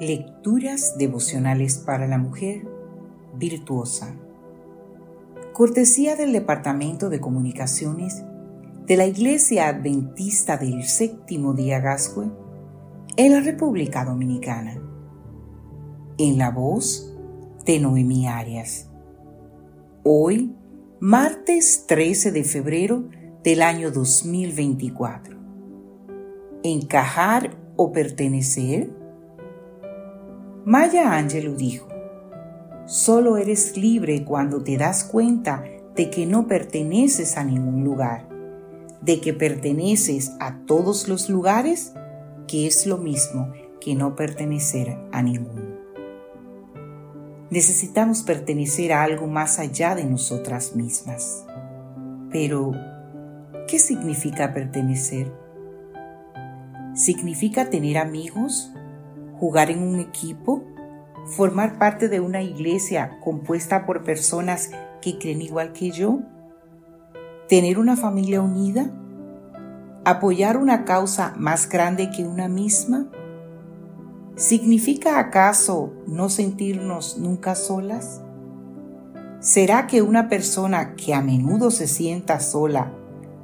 Lecturas devocionales para la mujer virtuosa. Cortesía del Departamento de Comunicaciones de la Iglesia Adventista del Séptimo Día Gascue en la República Dominicana. En la voz de Noemí Arias. Hoy, martes 13 de febrero del año 2024. Encajar o pertenecer Maya Angelou dijo, solo eres libre cuando te das cuenta de que no perteneces a ningún lugar, de que perteneces a todos los lugares, que es lo mismo que no pertenecer a ninguno. Necesitamos pertenecer a algo más allá de nosotras mismas. Pero, ¿qué significa pertenecer? ¿Significa tener amigos jugar en un equipo, formar parte de una iglesia compuesta por personas que creen igual que yo, tener una familia unida, apoyar una causa más grande que una misma. ¿Significa acaso no sentirnos nunca solas? ¿Será que una persona que a menudo se sienta sola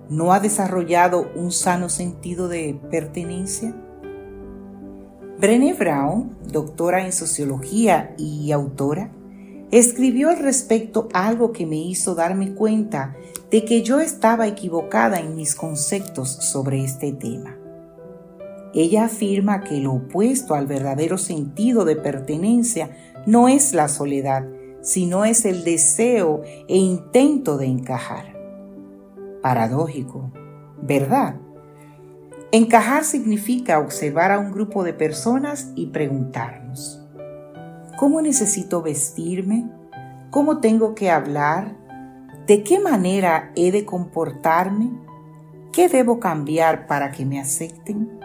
no ha desarrollado un sano sentido de pertenencia? Brené Brown, doctora en sociología y autora, escribió al respecto algo que me hizo darme cuenta de que yo estaba equivocada en mis conceptos sobre este tema. Ella afirma que lo opuesto al verdadero sentido de pertenencia no es la soledad, sino es el deseo e intento de encajar. Paradójico, ¿verdad? Encajar significa observar a un grupo de personas y preguntarnos, ¿cómo necesito vestirme? ¿Cómo tengo que hablar? ¿De qué manera he de comportarme? ¿Qué debo cambiar para que me acepten?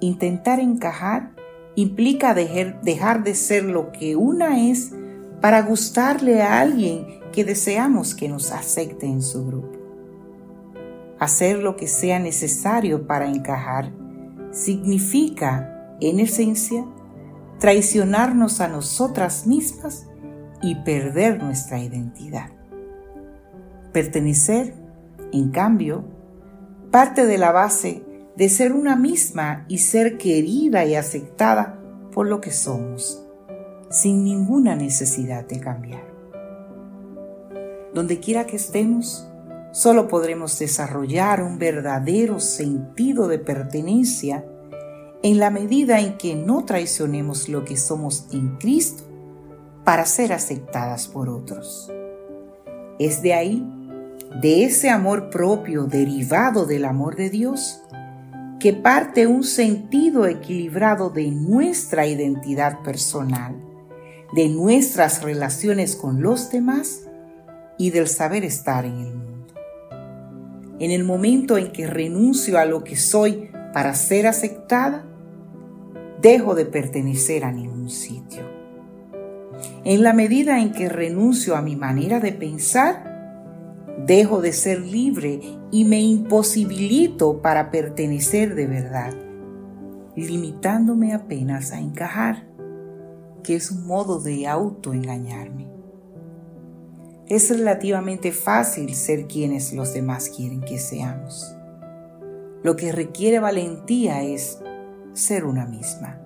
Intentar encajar implica dejar, de ser lo que una es para gustarle a alguien que deseamos que nos acepte en su grupo hacer lo que sea necesario para encajar, significa, en esencia, traicionarnos a nosotras mismas y perder nuestra identidad. Pertenecer, en cambio, parte de la base de ser una misma y ser querida y aceptada por lo que somos, sin ninguna necesidad de cambiar. Donde quiera que estemos, Solo podremos desarrollar un verdadero sentido de pertenencia en la medida en que no traicionemos lo que somos en Cristo para ser aceptadas por otros. Es de ahí, de ese amor propio derivado del amor de Dios, que parte un sentido equilibrado de nuestra identidad personal, de nuestras relaciones con los demás y del saber estar en el mundo en el momento en que renuncio a lo que soy para ser aceptada, dejo de pertenecer a ningún sitio. En la medida en que renuncio a mi manera de pensar, dejo de ser libre y me imposibilito para pertenecer de verdad, limitándome apenas a encajar, que es un modo de autoengañarme. Es relativamente fácil ser quienes los demás quieren que seamos. Lo que requiere valentía es ser una misma.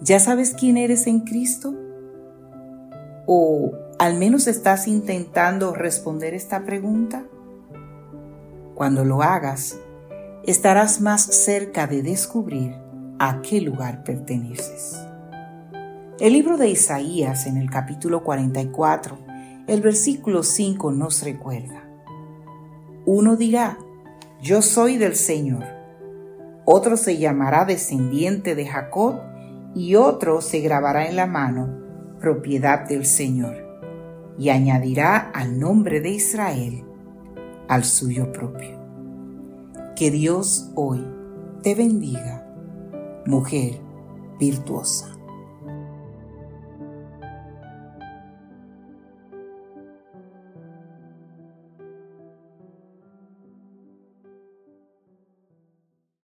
¿Ya sabes quién eres en Cristo? ¿O al menos estás intentando responder esta pregunta? Cuando lo hagas, estarás más cerca de descubrir a qué lugar perteneces. El libro de Isaías en el capítulo 44 el versículo 5 nos recuerda. Uno dirá, yo soy del Señor. Otro se llamará descendiente de Jacob y otro se grabará en la mano, propiedad del Señor, y añadirá al nombre de Israel al suyo propio. Que Dios hoy te bendiga, mujer virtuosa.